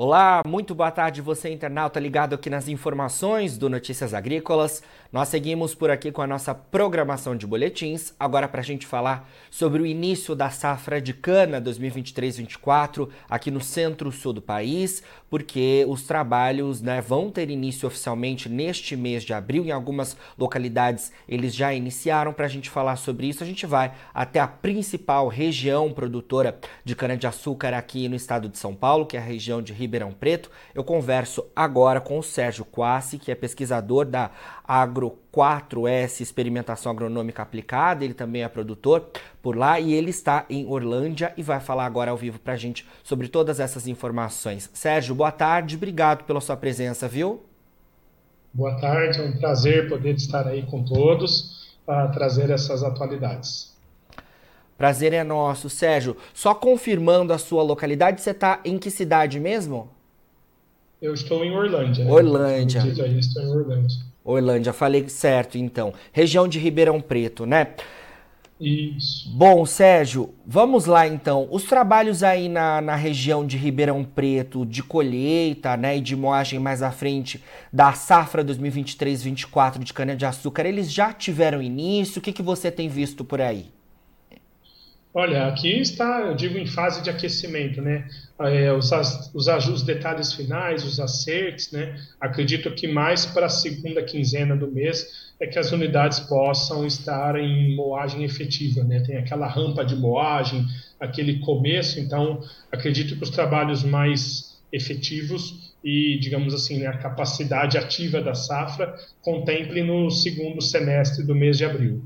Olá, muito boa tarde você internauta ligado aqui nas informações do Notícias Agrícolas. Nós seguimos por aqui com a nossa programação de boletins, agora para a gente falar sobre o início da safra de cana 2023-24 aqui no centro-sul do país, porque os trabalhos né, vão ter início oficialmente neste mês de abril. Em algumas localidades eles já iniciaram. Para a gente falar sobre isso, a gente vai até a principal região produtora de cana-de-açúcar aqui no estado de São Paulo, que é a região de Ribeirão Preto. Eu converso agora com o Sérgio Quassi, que é pesquisador da Agro 4S Experimentação Agronômica Aplicada, ele também é produtor por lá e ele está em Orlândia e vai falar agora ao vivo para a gente sobre todas essas informações. Sérgio, boa tarde, obrigado pela sua presença, viu? Boa tarde, é um prazer poder estar aí com todos para trazer essas atualidades. Prazer é nosso. Sérgio, só confirmando a sua localidade, você está em que cidade mesmo? Eu estou em Orlândia. Né? Orlândia. Aí, estou em Orlândia. Orlândia, falei certo então. Região de Ribeirão Preto, né? Isso. Bom, Sérgio, vamos lá então. Os trabalhos aí na, na região de Ribeirão Preto, de colheita né, e de moagem mais à frente da safra 2023-24 de cana-de-açúcar, eles já tiveram início? O que, que você tem visto por aí? Olha, aqui está, eu digo, em fase de aquecimento, né? É, os, os, os detalhes finais, os acertos, né? Acredito que mais para a segunda quinzena do mês é que as unidades possam estar em moagem efetiva, né? Tem aquela rampa de moagem, aquele começo, então acredito que os trabalhos mais efetivos e, digamos assim, né, a capacidade ativa da safra contemple no segundo semestre do mês de abril.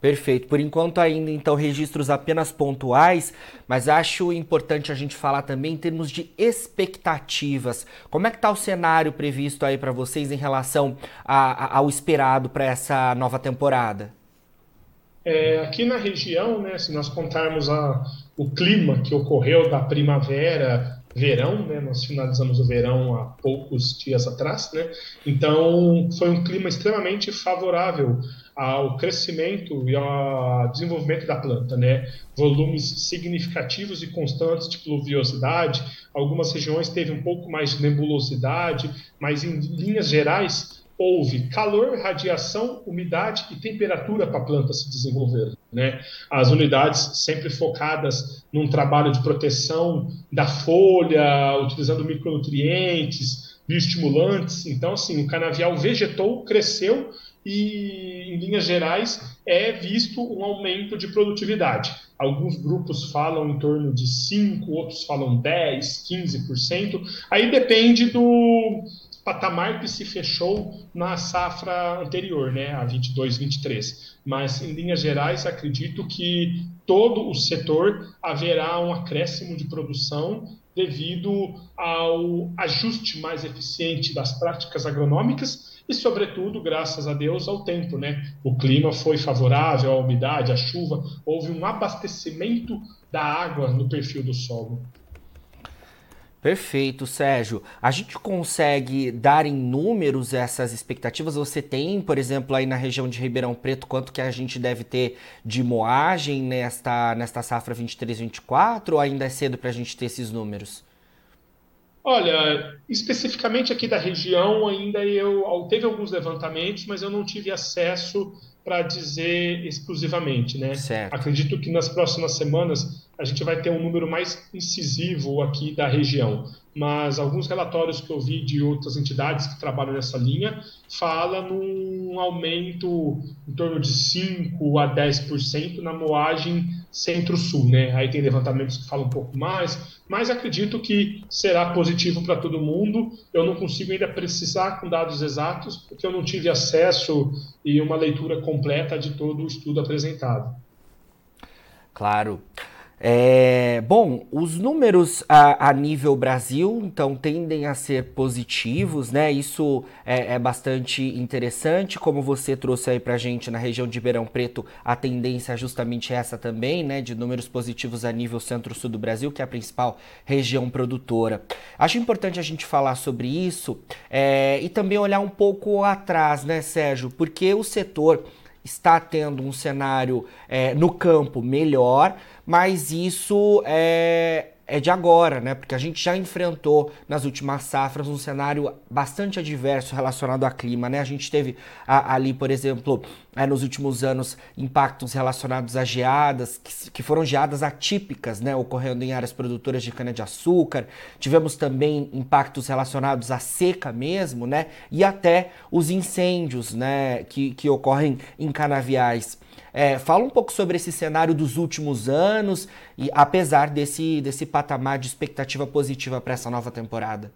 Perfeito. Por enquanto ainda, então, registros apenas pontuais, mas acho importante a gente falar também em termos de expectativas. Como é que está o cenário previsto aí para vocês em relação a, a, ao esperado para essa nova temporada? É, aqui na região, né, se nós contarmos a, o clima que ocorreu da primavera, verão, né? Nós finalizamos o verão há poucos dias atrás, né? Então foi um clima extremamente favorável ao crescimento e ao desenvolvimento da planta, né? Volumes significativos e constantes de pluviosidade. Algumas regiões teve um pouco mais de nebulosidade, mas em linhas gerais houve calor, radiação, umidade e temperatura para a planta se desenvolver. Né? As unidades sempre focadas num trabalho de proteção da folha, utilizando micronutrientes, bioestimulantes. Então, assim, o canavial vegetou, cresceu e, em linhas gerais, é visto um aumento de produtividade. Alguns grupos falam em torno de 5%, outros falam 10%, 15%. Aí depende do, patamar que se fechou na safra anterior, né, a 22, 23. Mas, em linhas gerais, acredito que todo o setor haverá um acréscimo de produção devido ao ajuste mais eficiente das práticas agronômicas e, sobretudo, graças a Deus, ao tempo. Né? O clima foi favorável, a umidade, a chuva, houve um abastecimento da água no perfil do solo. Perfeito, Sérgio. A gente consegue dar em números essas expectativas? Você tem, por exemplo, aí na região de Ribeirão Preto, quanto que a gente deve ter de moagem nesta, nesta safra 23-24 ou ainda é cedo para a gente ter esses números? Olha, especificamente aqui da região, ainda eu teve alguns levantamentos, mas eu não tive acesso para dizer exclusivamente, né? Certo. Acredito que nas próximas semanas a gente vai ter um número mais incisivo aqui da região. Mas alguns relatórios que eu vi de outras entidades que trabalham nessa linha fala num aumento em torno de 5 a 10% na moagem centro-sul, né? Aí tem levantamentos que falam um pouco mais, mas acredito que será positivo para todo mundo. Eu não consigo ainda precisar com dados exatos, porque eu não tive acesso e uma leitura completa de todo o estudo apresentado. Claro. É, bom, os números a, a, nível Brasil, então, tendem a ser positivos, né? Isso é, é, bastante interessante, como você trouxe aí pra gente na região de Ribeirão Preto, a tendência é justamente essa também, né? De números positivos a nível centro-sul do Brasil, que é a principal região produtora. Acho importante a gente falar sobre isso é, e também olhar um pouco atrás, né, Sérgio? Porque o setor está tendo um cenário é, no campo melhor, mas isso é, é de agora, né? Porque a gente já enfrentou nas últimas safras um cenário bastante adverso relacionado ao clima, né? A gente teve a, ali, por exemplo, é, nos últimos anos, impactos relacionados a geadas, que, que, foram geadas atípicas, né? Ocorrendo em áreas produtoras de cana-de-açúcar. Tivemos também impactos relacionados à seca mesmo, né? E até os incêndios, né? Que, que ocorrem em canaviais. É, fala um pouco sobre esse cenário dos últimos anos e apesar desse, desse patamar de expectativa positiva para essa nova temporada.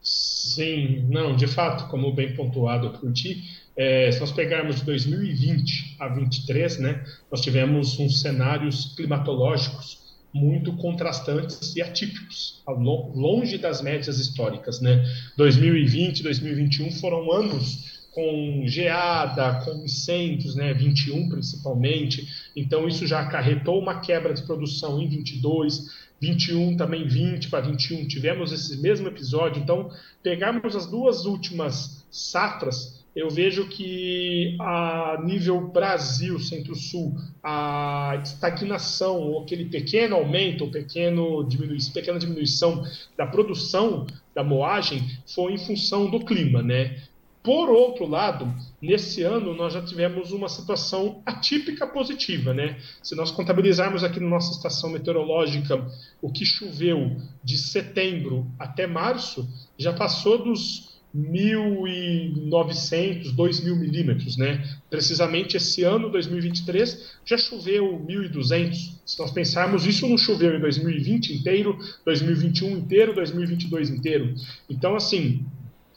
Sim, não, de fato, como bem pontuado por ti, é, se nós pegarmos de 2020 a 2023, né, nós tivemos uns cenários climatológicos muito contrastantes e atípicos, longe das médias históricas. Né? 2020 e 2021 foram anos com geada, com incêndios, né, 21 principalmente. Então isso já acarretou uma quebra de produção em 22, 21 também 20 para 21 tivemos esse mesmo episódio. Então pegarmos as duas últimas safras, eu vejo que a nível Brasil, Centro-Sul, a estagnação, ou aquele pequeno aumento, ou pequeno diminui pequena diminuição da produção da moagem foi em função do clima, né? Por outro lado, nesse ano nós já tivemos uma situação atípica positiva, né? Se nós contabilizarmos aqui na nossa estação meteorológica o que choveu de setembro até março, já passou dos 1.900, 2.000 milímetros, né? Precisamente esse ano, 2023, já choveu 1.200. Se nós pensarmos, isso não choveu em 2020 inteiro, 2021 inteiro, 2022 inteiro. Então, assim,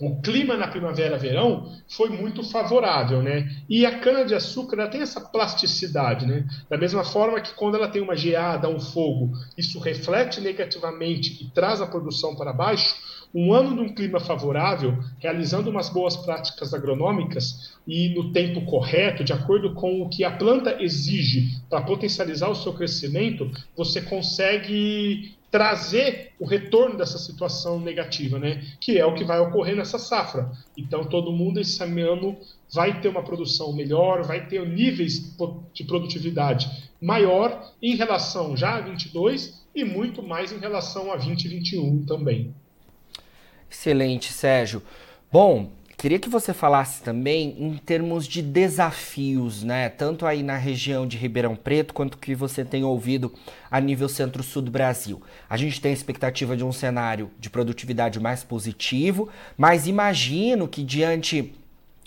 o clima na primavera-verão foi muito favorável, né? E a cana-de-açúcar ela tem essa plasticidade, né? Da mesma forma que quando ela tem uma geada, um fogo, isso reflete negativamente e traz a produção para baixo, um ano de um clima favorável, realizando umas boas práticas agronômicas e no tempo correto, de acordo com o que a planta exige para potencializar o seu crescimento, você consegue trazer o retorno dessa situação negativa, né? Que é o que vai ocorrer nessa safra. Então todo mundo esse ano vai ter uma produção melhor, vai ter níveis de produtividade maior em relação já a 22 e muito mais em relação a 2021 também. Excelente, Sérgio. Bom, Queria que você falasse também em termos de desafios, né? Tanto aí na região de Ribeirão Preto, quanto que você tem ouvido a nível centro-sul do Brasil. A gente tem a expectativa de um cenário de produtividade mais positivo, mas imagino que diante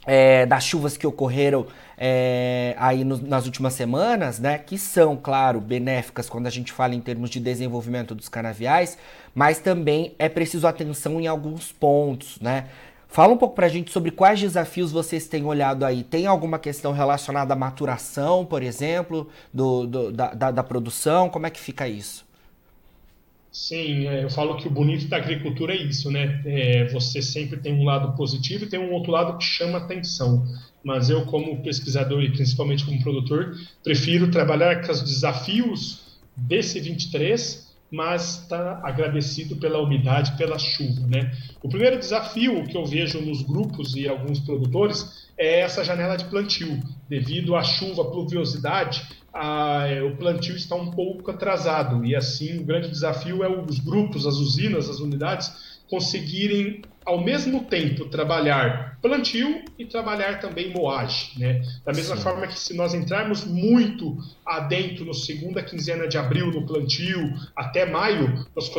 é, das chuvas que ocorreram é, aí no, nas últimas semanas, né, que são, claro, benéficas quando a gente fala em termos de desenvolvimento dos canaviais, mas também é preciso atenção em alguns pontos, né? Fala um pouco para a gente sobre quais desafios vocês têm olhado aí. Tem alguma questão relacionada à maturação, por exemplo, do, do da, da, da, produção? Como é que fica isso? Sim, é, eu falo que o bonito da agricultura é isso, né? É, você sempre tem um lado positivo e tem um outro lado que chama atenção. Mas eu, como pesquisador e principalmente como produtor, prefiro trabalhar com os desafios desse 23 mas está agradecido pela umidade, pela chuva. Né? O primeiro desafio que eu vejo nos grupos e alguns produtores é essa janela de plantio. Devido à chuva, pluviosidade, a, é, o plantio está um pouco atrasado e assim o grande desafio é os grupos, as usinas, as unidades conseguirem ao mesmo tempo trabalhar plantio e trabalhar também moagem, né? Da mesma Sim. forma que se nós entrarmos muito adentro no segunda quinzena de abril no plantio até maio, nós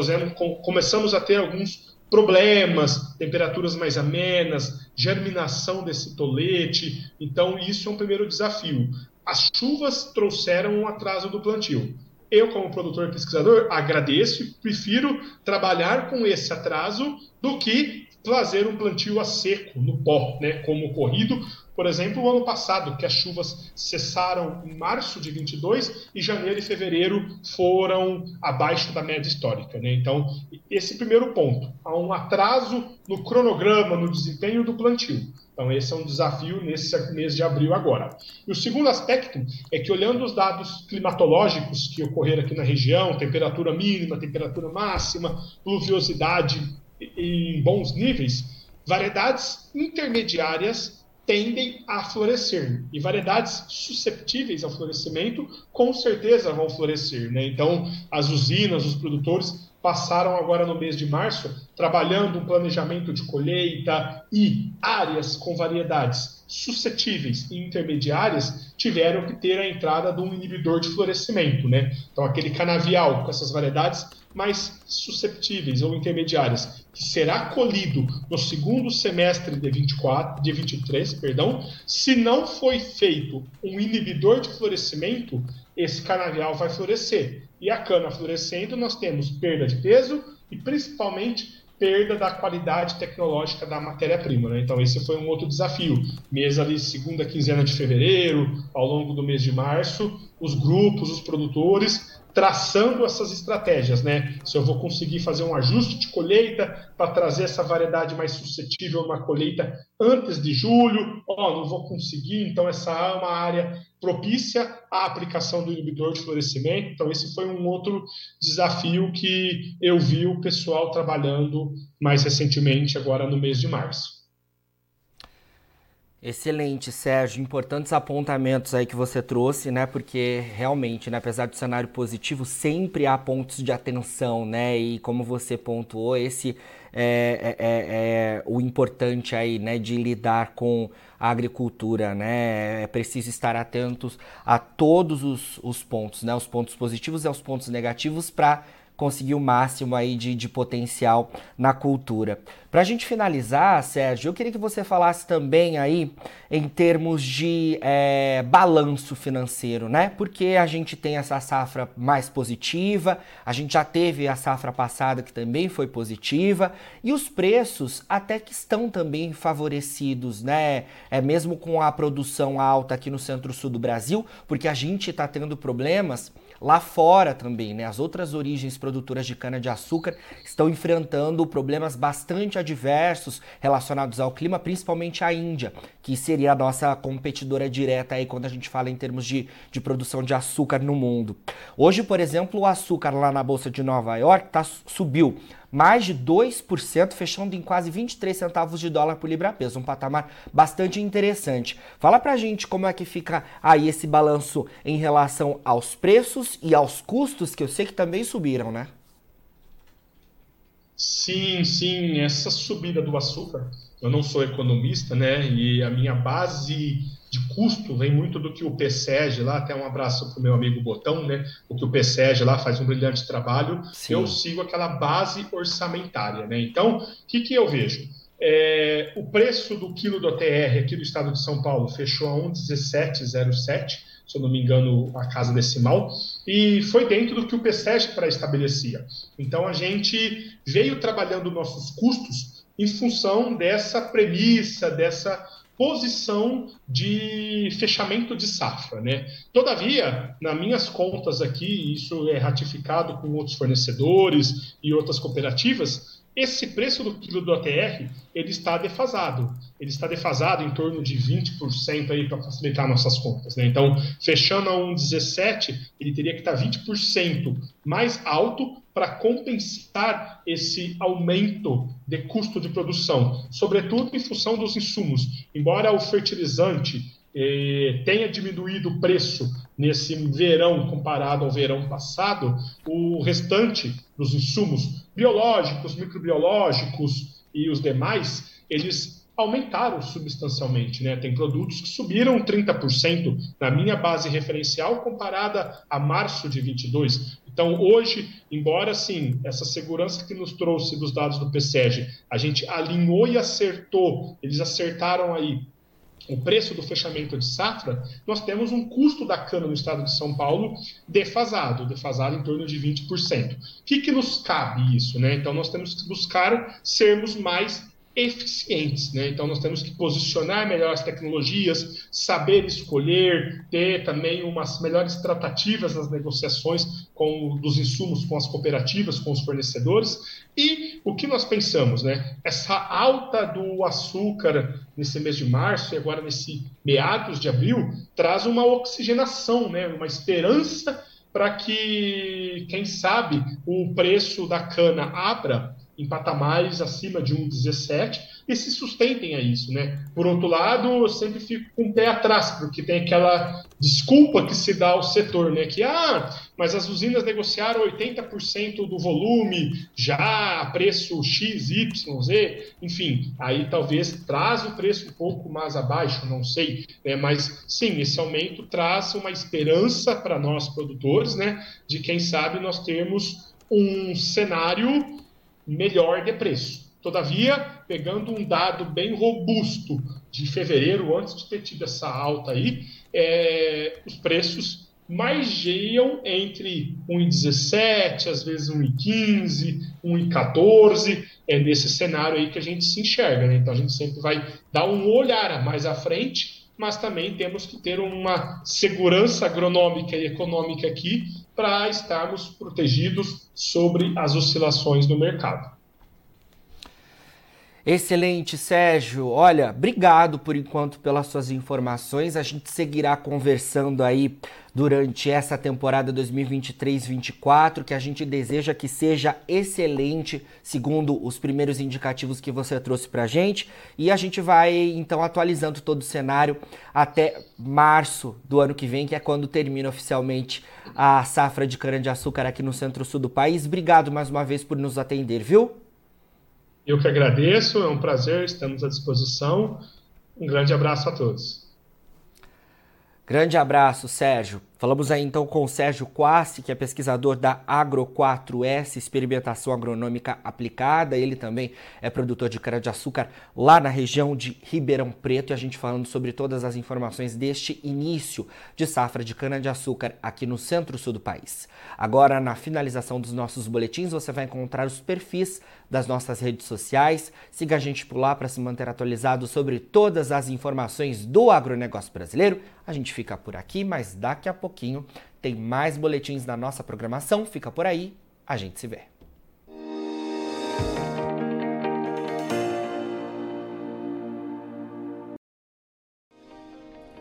começamos a ter alguns problemas, temperaturas mais amenas, germinação desse tolete. Então isso é um primeiro desafio. As chuvas trouxeram um atraso do plantio. Eu, como produtor e pesquisador, agradeço e prefiro trabalhar com esse atraso do que fazer um plantio a seco, no pó, né, como ocorrido, por exemplo, o ano passado, que as chuvas cessaram em março de 22 e janeiro e fevereiro foram abaixo da média histórica. Né? Então, esse primeiro ponto, há um atraso no cronograma, no desempenho do plantio. Então, esse é um desafio nesse mês de abril agora. E o segundo aspecto é que, olhando os dados climatológicos que ocorreram aqui na região, temperatura mínima, temperatura máxima, pluviosidade em bons níveis, variedades intermediárias tendem a florescer. E variedades susceptíveis ao florescimento, com certeza vão florescer. Né? Então, as usinas, os produtores passaram agora no mês de março trabalhando um planejamento de colheita e áreas com variedades suscetíveis e intermediárias tiveram que ter a entrada de um inibidor de florescimento, né? Então aquele canavial com essas variedades mais susceptíveis ou intermediárias, que será colhido no segundo semestre de 24, de 23, perdão, se não foi feito um inibidor de florescimento, esse canavial vai florescer. E a cana florescendo, nós temos perda de peso e principalmente perda da qualidade tecnológica da matéria-prima. Né? Então, esse foi um outro desafio. Mês ali, segunda quinzena de fevereiro, ao longo do mês de março, os grupos, os produtores traçando essas estratégias, né? Se eu vou conseguir fazer um ajuste de colheita para trazer essa variedade mais suscetível a uma colheita antes de julho, ó, oh, não vou conseguir, então essa é uma área propícia à aplicação do inibidor de florescimento. Então esse foi um outro desafio que eu vi o pessoal trabalhando mais recentemente agora no mês de março. Excelente, Sérgio. Importantes apontamentos aí que você trouxe, né? Porque realmente, né, apesar do cenário positivo, sempre há pontos de atenção, né? E como você pontuou, esse é, é, é, é o importante aí, né? De lidar com a agricultura, né? É preciso estar atentos a todos os, os pontos, né? Os pontos positivos e os pontos negativos para conseguir o máximo aí de, de potencial na cultura. Para a gente finalizar, Sérgio, eu queria que você falasse também aí em termos de é, balanço financeiro, né? Porque a gente tem essa safra mais positiva, a gente já teve a safra passada que também foi positiva, e os preços até que estão também favorecidos, né? É mesmo com a produção alta aqui no centro-sul do Brasil, porque a gente está tendo problemas lá fora também, né? As outras origens produtoras de cana-de-açúcar estão enfrentando problemas bastante adversos relacionados ao clima, principalmente a Índia, que seria a nossa competidora direta aí quando a gente fala em termos de, de produção de açúcar no mundo. Hoje, por exemplo, o açúcar lá na Bolsa de Nova York tá, subiu mais de 2%, fechando em quase 23 centavos de dólar por libra-peso, um patamar bastante interessante. Fala pra gente como é que fica aí esse balanço em relação aos preços e aos custos, que eu sei que também subiram, né? Sim, sim, essa subida do açúcar, eu não sou economista, né? E a minha base de custo vem muito do que o PSEG lá, até um abraço para o meu amigo Botão, né? O que o PSEG lá faz um brilhante trabalho. Sim. Eu sigo aquela base orçamentária, né? Então, o que, que eu vejo? É, o preço do quilo do OTR aqui do estado de São Paulo fechou a 1,1707, se eu não me engano, a casa decimal, e foi dentro do que o PSEG pré-estabelecia. Então, a gente veio trabalhando nossos custos em função dessa premissa, dessa posição de fechamento de safra. Né? Todavia, nas minhas contas aqui, isso é ratificado com outros fornecedores e outras cooperativas, esse preço do quilo do ATR ele está defasado. Ele está defasado em torno de 20% aí para facilitar nossas contas. Né? Então, fechando a 1,17, ele teria que estar 20% mais alto para compensar esse aumento de custo de produção, sobretudo em função dos insumos. Embora o fertilizante eh, tenha diminuído o preço nesse verão comparado ao verão passado, o restante dos insumos biológicos, microbiológicos e os demais, eles aumentaram substancialmente. Né? Tem produtos que subiram 30% na minha base referencial comparada a março de 22. Então, hoje, embora sim, essa segurança que nos trouxe dos dados do PSEG, a gente alinhou e acertou, eles acertaram aí o preço do fechamento de safra, nós temos um custo da cana no estado de São Paulo defasado, defasado em torno de 20%. O que, que nos cabe isso? Né? Então, nós temos que buscar sermos mais eficientes. Né? Então, nós temos que posicionar melhor as tecnologias, saber escolher, ter também umas melhores tratativas nas negociações com dos insumos com as cooperativas, com os fornecedores. E o que nós pensamos? Né? Essa alta do açúcar nesse mês de março e agora nesse meados de abril traz uma oxigenação, né? uma esperança para que, quem sabe, o preço da cana abra em patamares acima de 1,17, e se sustentem a isso, né? Por outro lado, eu sempre fico com o pé atrás, porque tem aquela desculpa que se dá ao setor, né? Que, ah, mas as usinas negociaram 80% do volume já a preço X, Y, Z, enfim, aí talvez traz o preço um pouco mais abaixo, não sei, né? Mas sim, esse aumento traz uma esperança para nós produtores, né? De quem sabe nós termos um cenário melhor de preço. Todavia, pegando um dado bem robusto de fevereiro, antes de ter tido essa alta aí, é, os preços margeiam entre 1,17, às vezes 1,15, 1,14, é nesse cenário aí que a gente se enxerga, né? Então a gente sempre vai dar um olhar mais à frente, mas também temos que ter uma segurança agronômica e econômica aqui para estarmos protegidos sobre as oscilações do mercado. Excelente, Sérgio. Olha, obrigado por enquanto pelas suas informações. A gente seguirá conversando aí durante essa temporada 2023-24, que a gente deseja que seja excelente, segundo os primeiros indicativos que você trouxe pra gente. E a gente vai então atualizando todo o cenário até março do ano que vem, que é quando termina oficialmente a safra de cana-de-açúcar aqui no centro-sul do país. Obrigado mais uma vez por nos atender, viu? Eu que agradeço, é um prazer, estamos à disposição. Um grande abraço a todos. Grande abraço, Sérgio. Falamos aí então com o Sérgio Quassi, que é pesquisador da Agro 4S, experimentação agronômica aplicada. Ele também é produtor de cana-de-açúcar lá na região de Ribeirão Preto. E a gente falando sobre todas as informações deste início de safra de cana-de-açúcar aqui no centro-sul do país. Agora, na finalização dos nossos boletins, você vai encontrar os perfis das nossas redes sociais. Siga a gente por lá para se manter atualizado sobre todas as informações do agronegócio brasileiro. A gente fica por aqui, mas daqui a pouquinho tem mais boletins na nossa programação. Fica por aí, a gente se vê.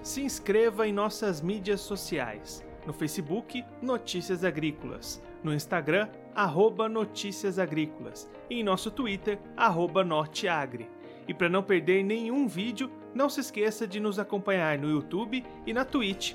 Se inscreva em nossas mídias sociais. No Facebook, Notícias Agrícolas. No Instagram, arroba Notícias Agrícolas. E em nosso Twitter, arroba Norteagri. E para não perder nenhum vídeo, não se esqueça de nos acompanhar no YouTube e na Twitch